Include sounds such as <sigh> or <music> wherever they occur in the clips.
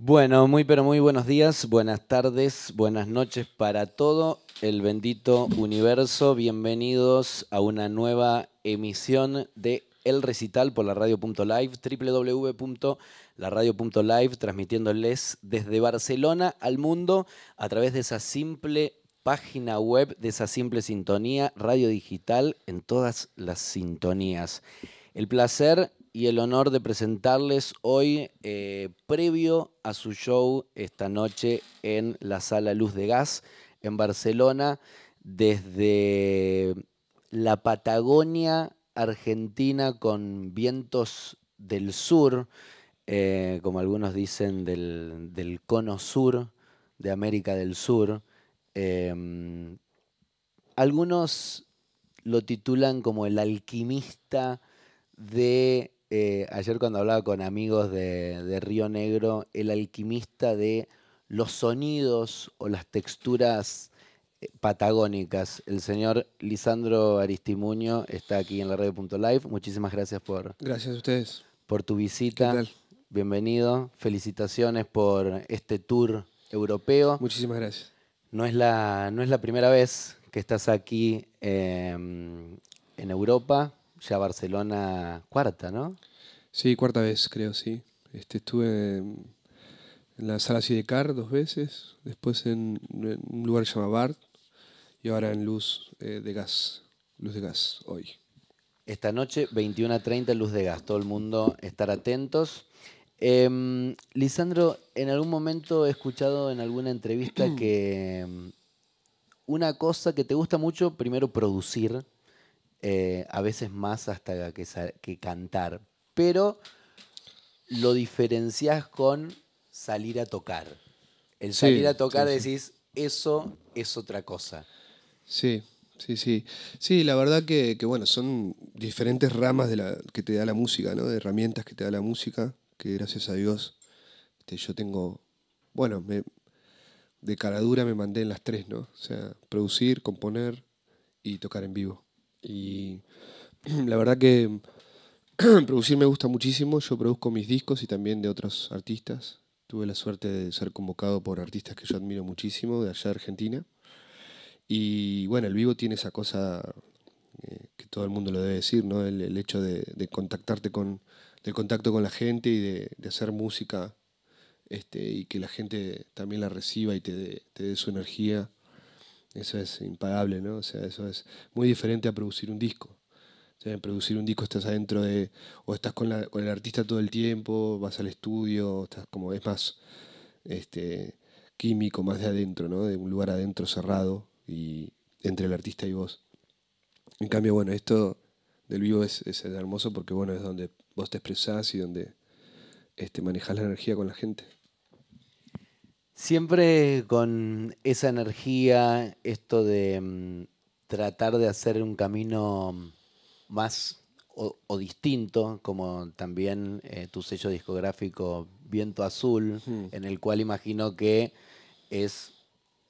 Bueno, muy pero muy buenos días, buenas tardes, buenas noches para todo el bendito universo. Bienvenidos a una nueva emisión de El Recital por la radio.live, www.laradio.live, transmitiéndoles desde Barcelona al mundo a través de esa simple página web, de esa simple sintonía, radio digital en todas las sintonías. El placer y el honor de presentarles hoy, eh, previo a su show esta noche en la Sala Luz de Gas en Barcelona, desde la Patagonia Argentina con vientos del sur, eh, como algunos dicen, del, cono sur de América del Sur. Em, algunos lo titulan como el alquimista de eh, ayer cuando hablaba con amigos de, Río Negro, el alquimista de los sonidos o las texturas eh, patagónicas. El señor Lisandro Aristimuño está aquí en la radio.live. Muchísimas gracias por, gracias a ustedes. por tu visita. Bienvenido. Felicitaciones por este tour europeo. Muchísimas gracias. No es la, no es la primera vez que estás aquí em, en Europa ya Barcelona cuarta, ¿no? Sí, cuarta vez, creo, sí. Este, estuve en, la sala Sidecar dos veces, después en, un lugar que se llama Bart y ahora en Luz eh, de Gas, Luz de Gas, hoy. Esta noche, 21 a 30, Luz de Gas. Todo el mundo estar atentos. Em, Lisandro, en algún momento he escuchado en alguna entrevista que em, una cosa que te gusta mucho, primero producir, eh, a veces más hasta que, que cantar, pero lo diferencias con salir a tocar. El salir a tocar decís, eso es otra cosa. Sí, sí, sí. Sí, la verdad que, bueno, son diferentes ramas de la, que te da la música, ¿no? De herramientas que te da la música, que gracias a Dios este, yo tengo, bueno, me, de cara dura me mandé en las tres, ¿no? O sea, producir, componer y tocar en vivo. Y <clears throat> la verdad que <clears throat> producir me gusta muchísimo. Yo produzco mis discos y también de otros artistas. Tuve la suerte de ser convocado por artistas que yo admiro muchísimo de allá de Argentina. Y bueno, el vivo tiene esa cosa eh, que todo el mundo lo debe decir, ¿no? El, hecho de, contactarte con, del contacto con la gente y de, hacer música este, y que la gente también la reciba y te te dé su energía eso es impagable, ¿no? O sea, eso es muy diferente a producir un disco. O sea, en producir un disco estás adentro de, o estás con, la, con el artista todo el tiempo, vas al estudio, estás como, es más este, químico, más de adentro, ¿no? De un lugar adentro cerrado y entre el artista y vos. En cambio, bueno, esto del vivo es, es hermoso porque, bueno, es donde vos te expresás y donde este, manejás la energía con la gente. Siempre con esa energía, esto de mm, tratar de hacer un camino más o, distinto, como también eh, tu sello discográfico Viento Azul, en el cual imagino que es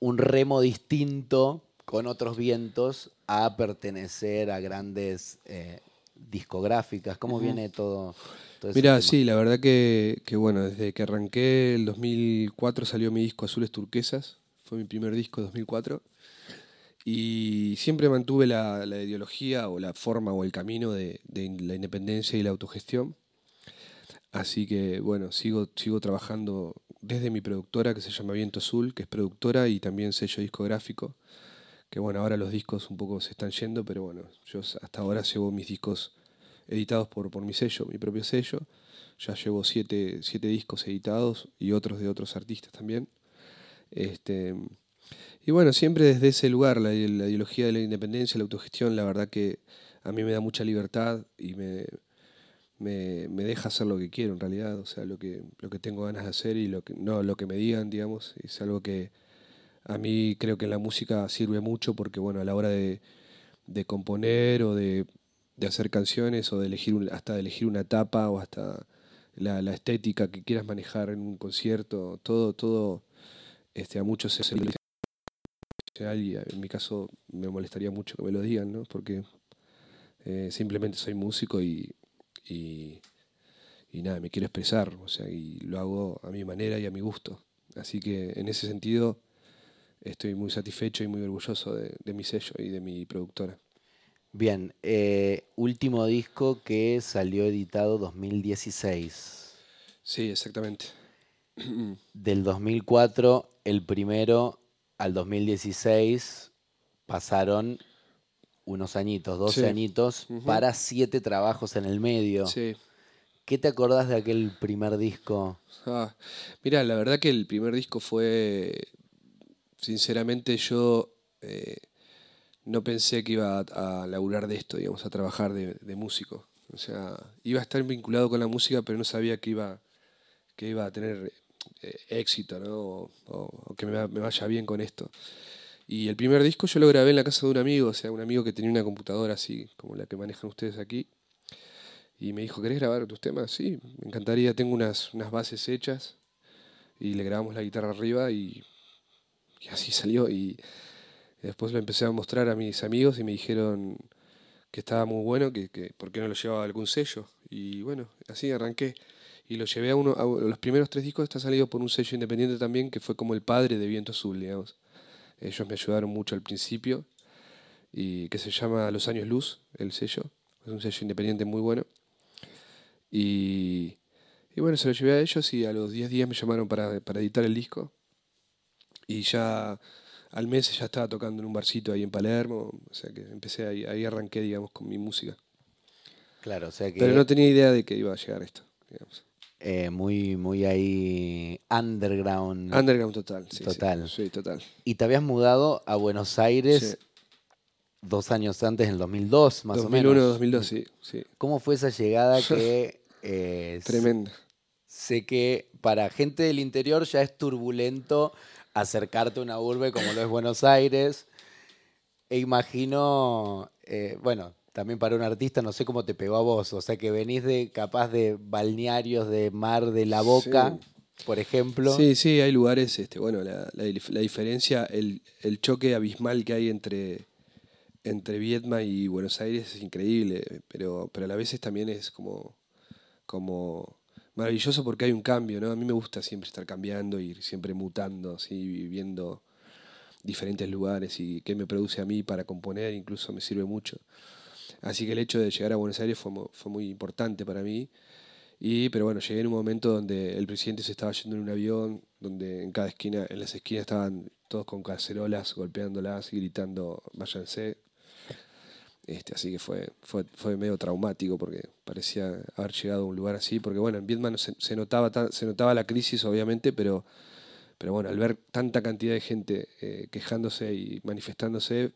un remo distinto con otros vientos a pertenecer a grandes eh, discográficas. ¿Cómo viene todo? Mira, sí, la verdad que, bueno, desde que arranqué el 2004 salió mi disco Azules Turquesas, fue mi primer disco 2004, y siempre mantuve la, ideología o la forma o el camino de, la independencia y la autogestión. Así que bueno, sigo, sigo trabajando desde mi productora que se llama Viento Azul, que es productora y también sello discográfico. Que bueno, ahora los discos un poco se están yendo, pero bueno, yo hasta ahora llevo mis discos editados por, por mi sello, mi propio sello. Ya llevo siete, discos editados y otros de otros artistas también. Este, y bueno, siempre desde ese lugar, la, ideología de la independencia, la autogestión, la verdad que a mí me da mucha libertad y me, me, deja hacer lo que quiero en realidad, o sea, lo que, lo que tengo ganas de hacer y lo que, no lo que me digan, digamos, es algo que a mí creo que en la música sirve mucho porque, bueno, a la hora de, de componer o de de hacer canciones o de elegir hasta de elegir una etapa o hasta la, estética que quieras manejar en un concierto, todo, todo este, a muchos es y en mi caso me molestaría mucho que me lo digan, ¿no? Porque eh, simplemente soy músico y, y, y nada, me quiero expresar, o sea, y lo hago a mi manera y a mi gusto. Así que en ese sentido estoy muy satisfecho y muy orgulloso de, mi sello y de mi productora. Bien, eh, último disco que salió editado 2016. Sí, exactamente. <clears throat> Del 2004, el primero, al 2016, pasaron unos añitos, 12 añitos, para siete trabajos en el medio. Sí. ¿Qué te acordás de aquel primer disco? Ah, mira, la verdad que el primer disco fue, sinceramente yo eh, no pensé que iba a, laburar de esto, digamos, a trabajar de, músico. O sea, iba a estar vinculado con la música, pero no sabía que iba, que iba a tener eh, éxito, ¿no? O, que me, me, vaya bien con esto. Y el primer disco yo lo grabé en la casa de un amigo, o sea, un amigo que tenía una computadora así, como la que manejan ustedes aquí. Y me dijo, ¿querés grabar tus temas? Sí, me encantaría, tengo unas, unas bases hechas. Y le grabamos la guitarra arriba y, así salió. Y después lo empecé a mostrar a mis amigos y me dijeron que estaba muy bueno, que, que por qué no lo llevaba a algún sello. Y bueno, así arranqué. Y lo llevé a uno, a los primeros tres discos está salido por un sello independiente también, que fue como el padre de Viento Azul, digamos. Ellos me ayudaron mucho al principio, y que se llama Los Años Luz, el sello. Es un sello independiente muy bueno. Y, bueno, se lo llevé a ellos y a los 10 días me llamaron para, editar el disco. Y ya al mes ya estaba tocando en un barcito ahí en Palermo. O sea que empecé ahí, ahí arranqué, digamos, con mi música. Claro, o sea que... Pero no tenía idea de que iba a llegar esto, digamos. Eh, muy, muy ahí underground. Underground total, sí. Total. Sí, total. Y te habías mudado a Buenos Aires dos años antes, en el 2002, más o menos. 2001, 2002, sí, sí. ¿Cómo fue esa llegada <laughs> que... Eh, Tremenda. Sé que para gente del interior ya es turbulento acercarte a una urbe como lo es Buenos Aires. E imagino, eh, bueno, también para un artista, no sé cómo te pegó a vos, o sea que venís de capaz de balnearios de mar de la boca, por ejemplo. Sí, sí, hay lugares, este, bueno, la, la, diferencia, el, el, choque abismal que hay entre, entre Vietma y Buenos Aires es increíble, pero, pero a la vez también es como, como maravilloso porque hay un cambio, ¿no? A mí me gusta siempre estar cambiando y siempre mutando, así, viviendo diferentes lugares y qué me produce a mí para componer, incluso me sirve mucho. Así que el hecho de llegar a Buenos Aires fue, fue muy importante para mí. Y, pero bueno, llegué en un momento donde el presidente se estaba yendo en un avión, donde en cada esquina, en las esquinas estaban todos con cacerolas, golpeándolas y gritando, váyanse, este, así que fue, fue, fue medio traumático porque parecía haber llegado a un lugar así. Porque bueno, en Vietnam se, se notaba, se notaba la crisis, obviamente, pero, pero bueno, al ver tanta cantidad de gente eh, quejándose y manifestándose,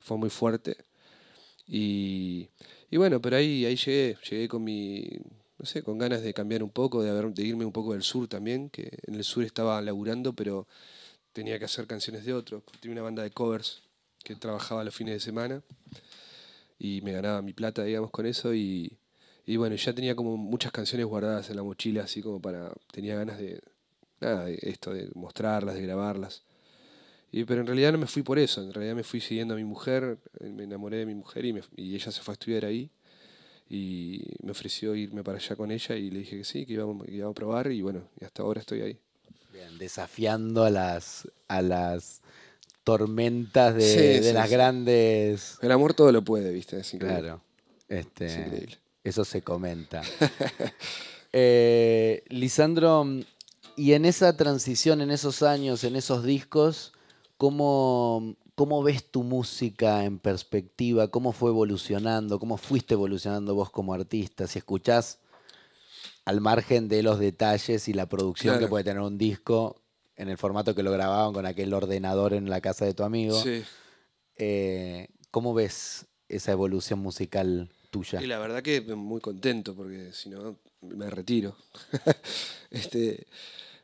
fue muy fuerte. Y, y, bueno, pero ahí, ahí llegué, llegué con mi, no sé, con ganas de cambiar un poco, de, haber, de irme un poco del sur también, que en el sur estaba laburando, pero tenía que hacer canciones de otros. Tenía una banda de covers que trabajaba los fines de semana y me ganaba mi plata, digamos, con eso y, y bueno, ya tenía como muchas canciones guardadas en la mochila, así como para, tenía ganas de, nada, de esto, de mostrarlas, de grabarlas. Y, pero en realidad no me fui por eso, en realidad me fui siguiendo a mi mujer, me enamoré de mi mujer y, y ella se fue a estudiar ahí y me ofreció irme para allá con ella y le dije que sí, que íbamos, que íbamos a probar y bueno, y hasta ahora estoy ahí. Bien, desafiando a las, a las tormentas de, las grandes. El amor todo lo puede, ¿viste? Es increíble. Claro. Este, Eso se comenta. <laughs> Eh, Lisandro, y en esa transición, en esos años, en esos discos, ¿cómo, ¿cómo ves tu música en perspectiva? ¿Cómo fue evolucionando? ¿Cómo fuiste evolucionando vos como artista? Si escuchás al margen de los detalles y la producción que puede tener un disco, en el formato que lo grababan con aquel ordenador en la casa de tu amigo. Sí. Eh, ¿Cómo ves esa evolución musical tuya? Y la verdad que muy contento, porque si no me retiro. <laughs> este,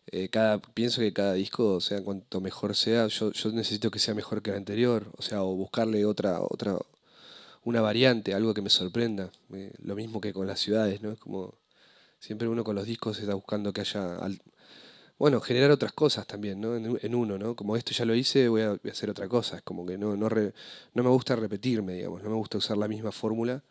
eh, cada, pienso que cada disco, o sea, cuanto mejor sea, yo, yo necesito que sea mejor que el anterior, o sea, o buscarle otra, otra, una variante, algo que me sorprenda. Eh, lo mismo que con las ciudades, ¿no? Es como siempre uno con los discos está buscando que haya bueno, generar otras cosas también, ¿no? En, uno, ¿no? Como esto ya lo hice, voy a, hacer otra cosa. Es como que no, no, no me gusta repetirme, digamos, no me gusta usar la misma fórmula,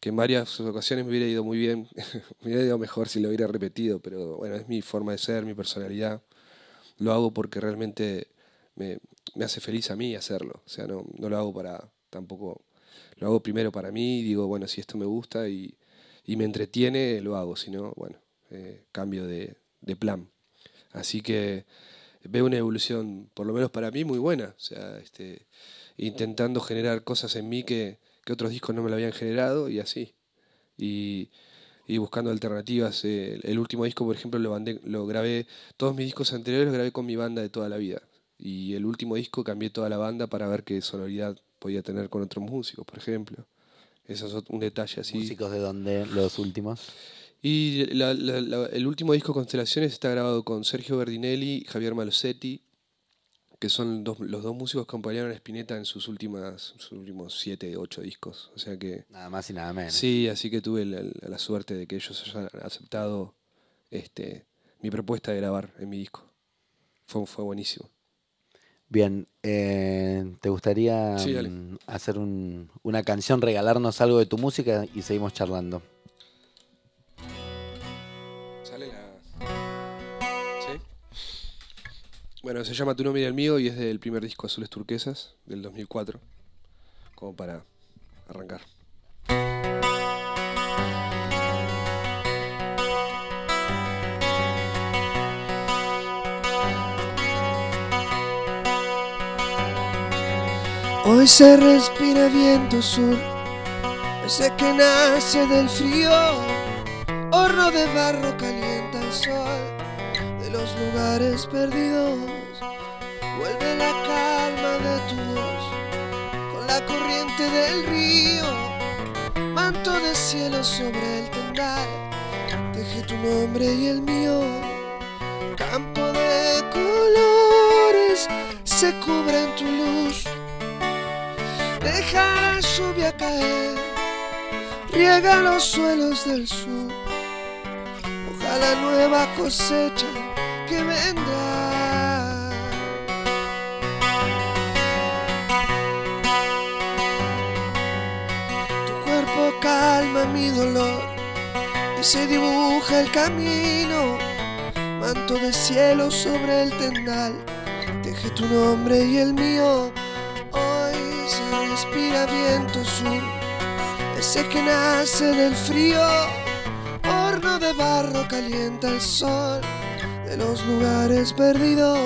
que en varias ocasiones me hubiera ido muy bien, <laughs> me hubiera ido mejor si lo hubiera repetido, pero bueno, es mi forma de ser, mi personalidad. Lo hago porque realmente me, hace feliz a mí hacerlo. O sea, no, no, lo hago para tampoco. Lo hago primero para mí, digo, bueno, si esto me gusta y, y me entretiene, lo hago. Si no, bueno, eh, cambio de, de, plan. Así que veo una evolución, por lo menos para mí, muy buena. O sea, este, intentando generar cosas en mí que, que otros discos no me lo habían generado y así. Y, buscando alternativas. Eh, el último disco, por ejemplo, lo, lo grabé, todos mis discos anteriores los grabé con mi banda de toda la vida. Y el último disco cambié toda la banda para ver qué sonoridad podía tener con otros músicos, por ejemplo. Eso es un detalle así. ¿Músicos de dónde los últimos? Y el último disco Constelaciones está grabado con Sergio Berdinelli, Javier Malosetti, que son los dos músicos que acompañaron a Spinetta en sus últimas sus últimos siete, ocho discos. O sea que nada más y nada menos. Sí, así que tuve la, suerte de que ellos hayan aceptado este mi propuesta de grabar en mi disco. Fue, fue buenísimo. Bien, eh, ¿te gustaría mm, hacer una canción, regalarnos algo de tu música y seguimos charlando? Bueno, se llama Tu nombre y el mío y es del primer disco Azules Turquesas del 2004, como para arrancar. Hoy se respira viento sur, ese que nace del frío, horno de barro calienta el sol perdidos Vuelve la calma de tu voz con la corriente del río. Manto de cielo sobre el tendal, deje tu nombre y el mío. Campo de colores se cubre en tu luz. Deja la lluvia caer, riega los suelos del sur. Ojalá nueva cosecha que vendrá. calma mi dolor y se dibuja el camino. Manto de cielo sobre el tendal, deje tu nombre y el mío. Hoy se respira viento sur, ese que nace del frío. Horno de barro calienta el sol de los lugares perdidos.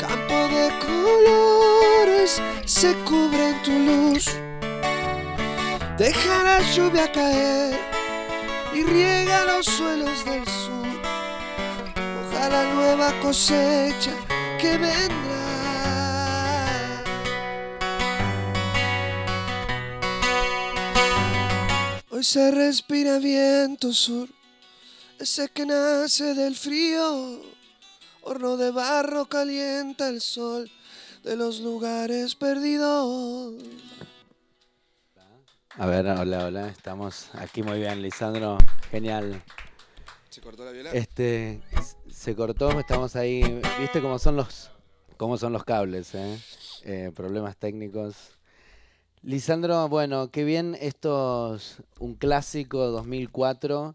Campo de colores se cubre en tu luz Deja la lluvia caer y riega los suelos del sur. Ojalá nueva cosecha que vendrá. Hoy se respira viento sur, ese que nace del frío. Horno de barro calienta el sol de los lugares perdidos. A ver, hola, hola, estamos aquí muy bien, Lisandro, genial. ¿Se cortó la viola? Este, se cortó, estamos ahí, viste cómo son los, cómo son los cables, eh? Eh, problemas técnicos. Lisandro, bueno, qué bien, estos, un clásico 2004.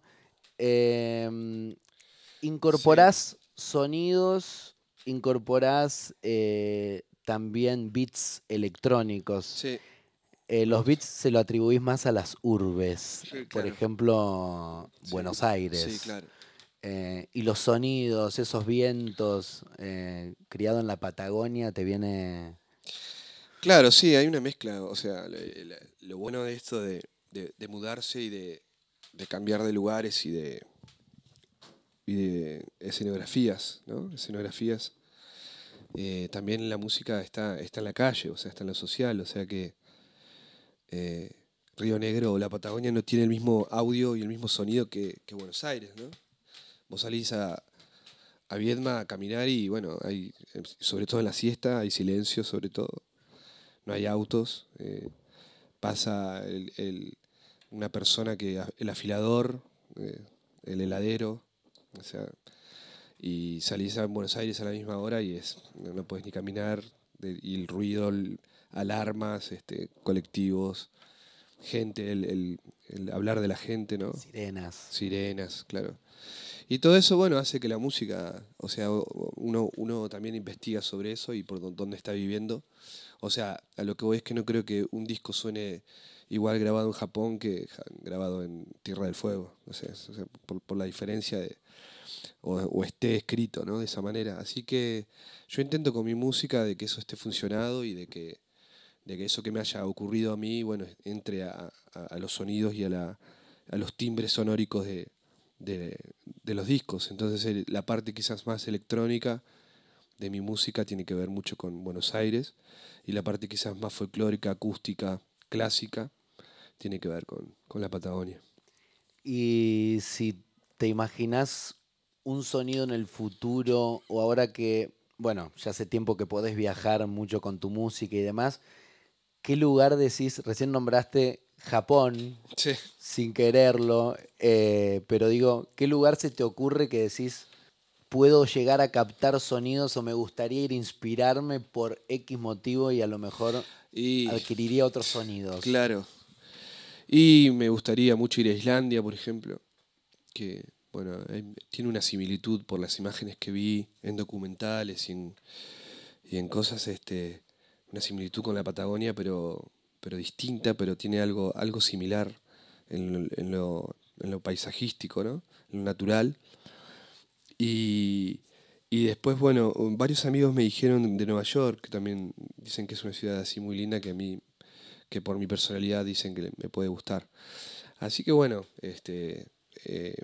Em, incorporás sonidos, incorporás eh, también beats electrónicos. Sí. Eh, los beats se lo atribuís más a las urbes, por ejemplo, Buenos Aires. Claro. Eh, y los sonidos, esos vientos, eh, criado en la Patagonia, te viene... Claro, sí, hay una mezcla. O sea, lo bueno de esto de, mudarse y de, cambiar de lugares y de, y de escenografías, ¿no? Escenografías. también la música está, está en la calle, o sea, está en lo social, o sea que eh, Río Negro o la Patagonia no tiene el mismo audio y el mismo sonido que, Buenos Aires, ¿no? Vos salís a, a Viedma a caminar y bueno, hay, sobre todo en la siesta, hay silencio sobre todo, no hay autos, eh, pasa una persona que, el afilador, eh, el heladero, o sea, y salís a Buenos Aires a la misma hora y es, no, puedes ni caminar, y el ruido alarmas, este, colectivos, gente, el, hablar de la gente, ¿no? Sirenas. Sirenas, claro. Y todo eso, bueno, hace que la música, o sea, uno, uno también investiga sobre eso y por dónde está viviendo. O sea, a lo que voy es que no creo que un disco suene igual grabado en Japón que grabado en Tierra del Fuego. O sea, por, la diferencia de, o, esté escrito, ¿no? De esa manera. Así que yo intento con mi música de que eso esté funcionado y de que, de que eso que me haya ocurrido a mí, bueno, entre a, los sonidos y a, la, a los timbres sonóricos de, de, los discos. Entonces la parte quizás más electrónica de mi música tiene que ver mucho con Buenos Aires y la parte quizás más folclórica, acústica, clásica, tiene que ver con, con la Patagonia. Y si te imaginas un sonido en el futuro o ahora que, bueno, ya hace tiempo que podés viajar mucho con tu música y demás, ¿qué lugar decís? Recién nombraste Japón, sin quererlo, eh, pero digo, ¿qué lugar se te ocurre que decís, puedo llegar a captar sonidos o me gustaría ir a inspirarme por X motivo y a lo mejor adquiriría otros sonidos? Claro. Y me gustaría mucho ir a Islandia, por ejemplo, que bueno, tiene una similitud por las imágenes que vi en documentales y en, en cosas, este, una similitud con la Patagonia, pero pero distinta, pero tiene algo, algo similar en, lo, en lo, paisajístico, ¿no? en lo natural. Y, y, después, bueno, varios amigos me dijeron de Nueva York, que también dicen que es una ciudad así muy linda, que a mí, que por mi personalidad dicen que me puede gustar. Así que bueno, este, eh,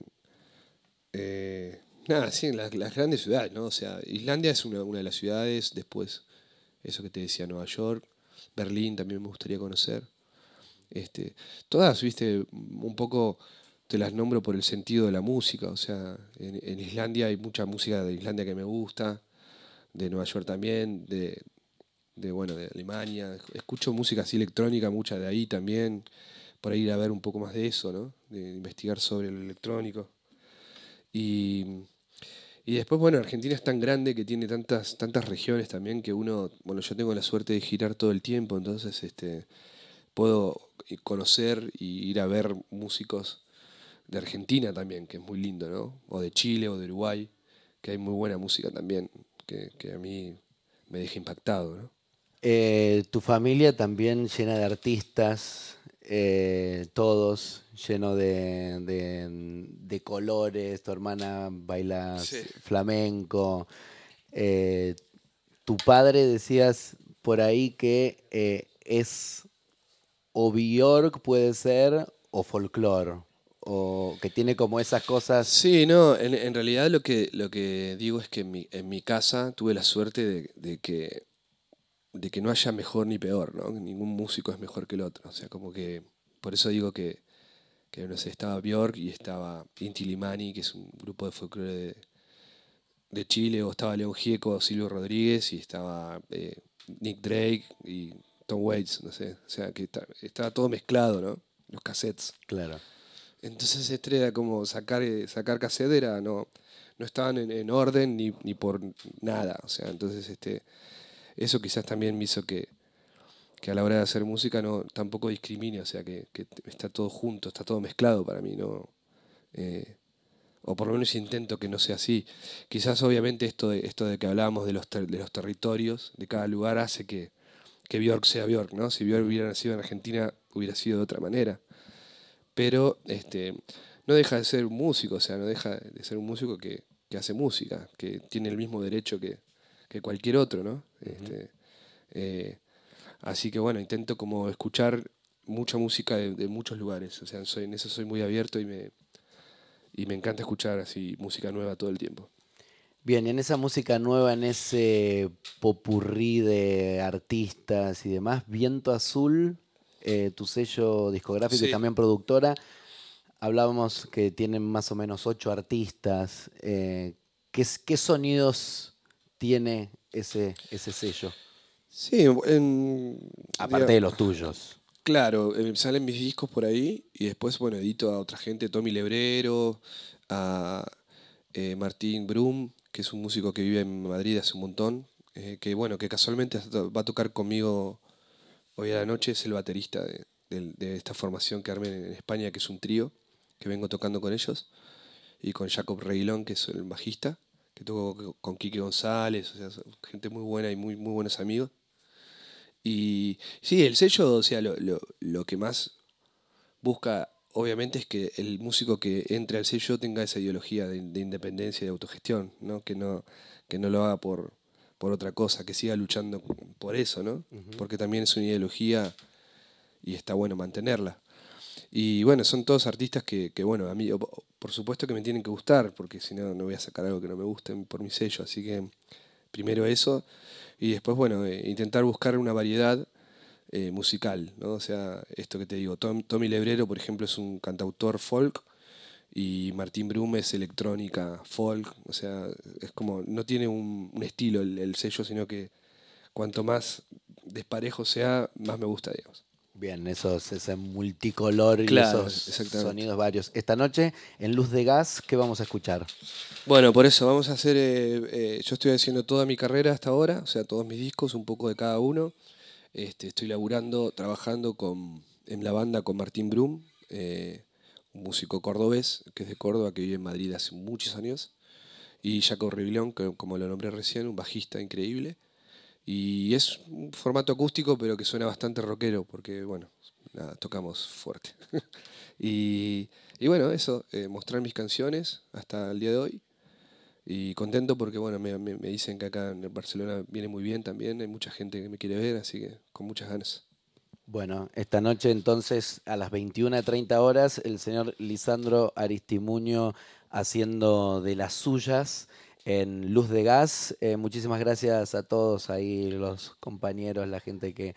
eh, nada, sí, las, grandes ciudades, ¿no? O sea, Islandia es una, de las ciudades, después, eso que te decía, Nueva York, Berlín también me gustaría conocer. Este, todas, viste, un poco te las nombro por el sentido de la música. O sea, en, Islandia hay mucha música de Islandia que me gusta, de Nueva York también, de, bueno, de Alemania. Escucho música así electrónica, mucha de ahí también, por ir a ver un poco más de eso, ¿no? De investigar sobre lo electrónico. Y y después, bueno, Argentina es tan grande que tiene tantas, tantas regiones también que uno, bueno, yo tengo la suerte de girar todo el tiempo, entonces este, puedo conocer y ir a ver músicos de Argentina también, que es muy lindo, ¿no? O de Chile o de Uruguay, que hay muy buena música también, que, a mí me deja impactado, ¿no? Eh, tu familia también llena de artistas, eh, todos, lleno de, colores, tu hermana baila flamenco. Eh, tu padre decías por ahí que es o Bjork puede ser o folclore o que tiene como esas cosas. Sí, no, en, realidad lo que, lo que digo es que en mi, en mi casa tuve la suerte de, que de que no haya mejor ni peor, ¿no? Ningún músico es mejor que el otro. O sea, como que. Por eso digo que, que no sé, estaba Björk y estaba Inti Limani, que es un grupo de folclore de, Chile, o estaba León Gieco, Silvio Rodríguez, y estaba eh, Nick Drake y Tom Waits, no sé. O sea, que estaba todo mezclado, ¿no? Los cassettes. Claro. Entonces este era como sacar, eh, sacar cassette, era, no, no estaban en, en orden ni, ni por nada. O sea, entonces este eso quizás también me hizo que, a la hora de hacer música no tampoco discrimine, o sea, que, está todo junto, está todo mezclado para mí, ¿no? Eh, o por lo menos intento que no sea así. Quizás obviamente esto de, esto de que hablábamos de los, de los territorios de cada lugar hace que, que Bjork sea Bjork, ¿no? Si Bjork hubiera nacido en Argentina hubiera sido de otra manera. Pero este, no deja de ser un músico, o sea, no deja de ser un músico que, que hace música, que tiene el mismo derecho que, que cualquier otro, ¿no? Este, eh, así que bueno, intento como escuchar mucha música de, muchos lugares, o sea, soy, en eso soy muy abierto y me, y me encanta escuchar así música nueva todo el tiempo. Bien, y en esa música nueva, en ese popurrí de artistas y demás, Viento Azul, eh, tu sello discográfico y también productora, hablábamos que tienen más o menos ocho artistas. Eh, ¿qué, ¿Qué sonidos tiene ese, ese sello? Sí, aparte de los tuyos. Claro, eh, salen mis discos por ahí y después, bueno, edito a otra gente, Tommy Lebrero, a eh, Martín Brum, que es un músico que vive en Madrid hace un montón, eh, que bueno, que casualmente va a tocar conmigo hoy a la noche es el baterista de, de esta formación que armé en España, que es un trío, que vengo tocando con ellos, y con Jacob Reilón, que es el bajista, que toco con Quique González, o sea, gente muy buena y muy, muy buenos amigos. Y sí, el sello, o sea, lo, lo, lo que más busca, obviamente, es que el músico que entre al sello tenga esa ideología de, independencia y de autogestión, ¿no? Que no, que no lo haga por, por otra cosa, que siga luchando por eso, ¿no? Porque también es una ideología y está bueno mantenerla. Y bueno, son todos artistas que, que, bueno, a mí, por supuesto que me tienen que gustar, porque si no, no voy a sacar algo que no me guste por mi sello. Así que primero eso, y después, bueno, eh, intentar buscar una variedad eh, musical, ¿no? O sea, esto que te digo, Tommy Lebrero, por ejemplo, es un cantautor folk, y Martín Brum es electrónica, folk, o sea, es como, no tiene un, estilo el, el sello, sino que cuanto más desparejo sea, más me gusta, digamos. Bien, esos, ese multicolor y esos sonidos varios. Esta noche, en Luz de Gas, ¿qué vamos a escuchar? Bueno, por eso vamos a hacer, eh, eh, yo estoy haciendo toda mi carrera hasta ahora, o sea, todos mis discos, un poco de cada uno. Este, estoy laburando, trabajando con, en la banda con Martín Brum, eh, un músico cordobés, que es de Córdoba, que vive en Madrid hace muchos años, y Jaco Rivilón, que como lo nombré recién, un bajista increíble. Y es un formato acústico, pero que suena bastante rockero, porque, bueno, tocamos fuerte. <laughs> y, y, bueno, eso, eh, mostrar mis canciones hasta el día de hoy. Y contento porque, bueno, me, me, dicen que acá en Barcelona viene muy bien también, hay mucha gente que me quiere ver, así que con muchas ganas. Bueno, esta noche entonces a las 21.30 horas el señor Lisandro Aristimuño haciendo de las suyas en Luz de Gas. Eh, muchísimas gracias a todos ahí, los compañeros, la gente que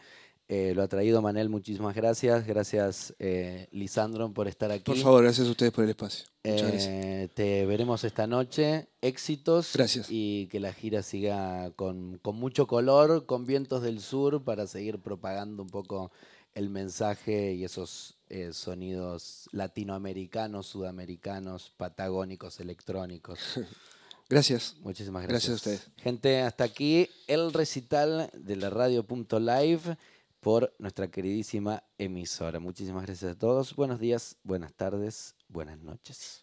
eh, lo ha traído. Manel, muchísimas gracias. Gracias, eh, Lisandro, por estar aquí. Por favor, gracias a ustedes por el espacio. Te veremos esta noche. Éxitos. Gracias. Y que la gira siga con, con mucho color, con vientos del sur, para seguir propagando un poco el mensaje y esos sonidos latinoamericanos, sudamericanos, patagónicos, electrónicos. <laughs> Gracias. Muchísimas gracias. Gracias a ustedes. Gente, hasta aquí el recital de la radio.live por nuestra queridísima emisora. Muchísimas gracias a todos. Buenos días, buenas tardes, buenas noches.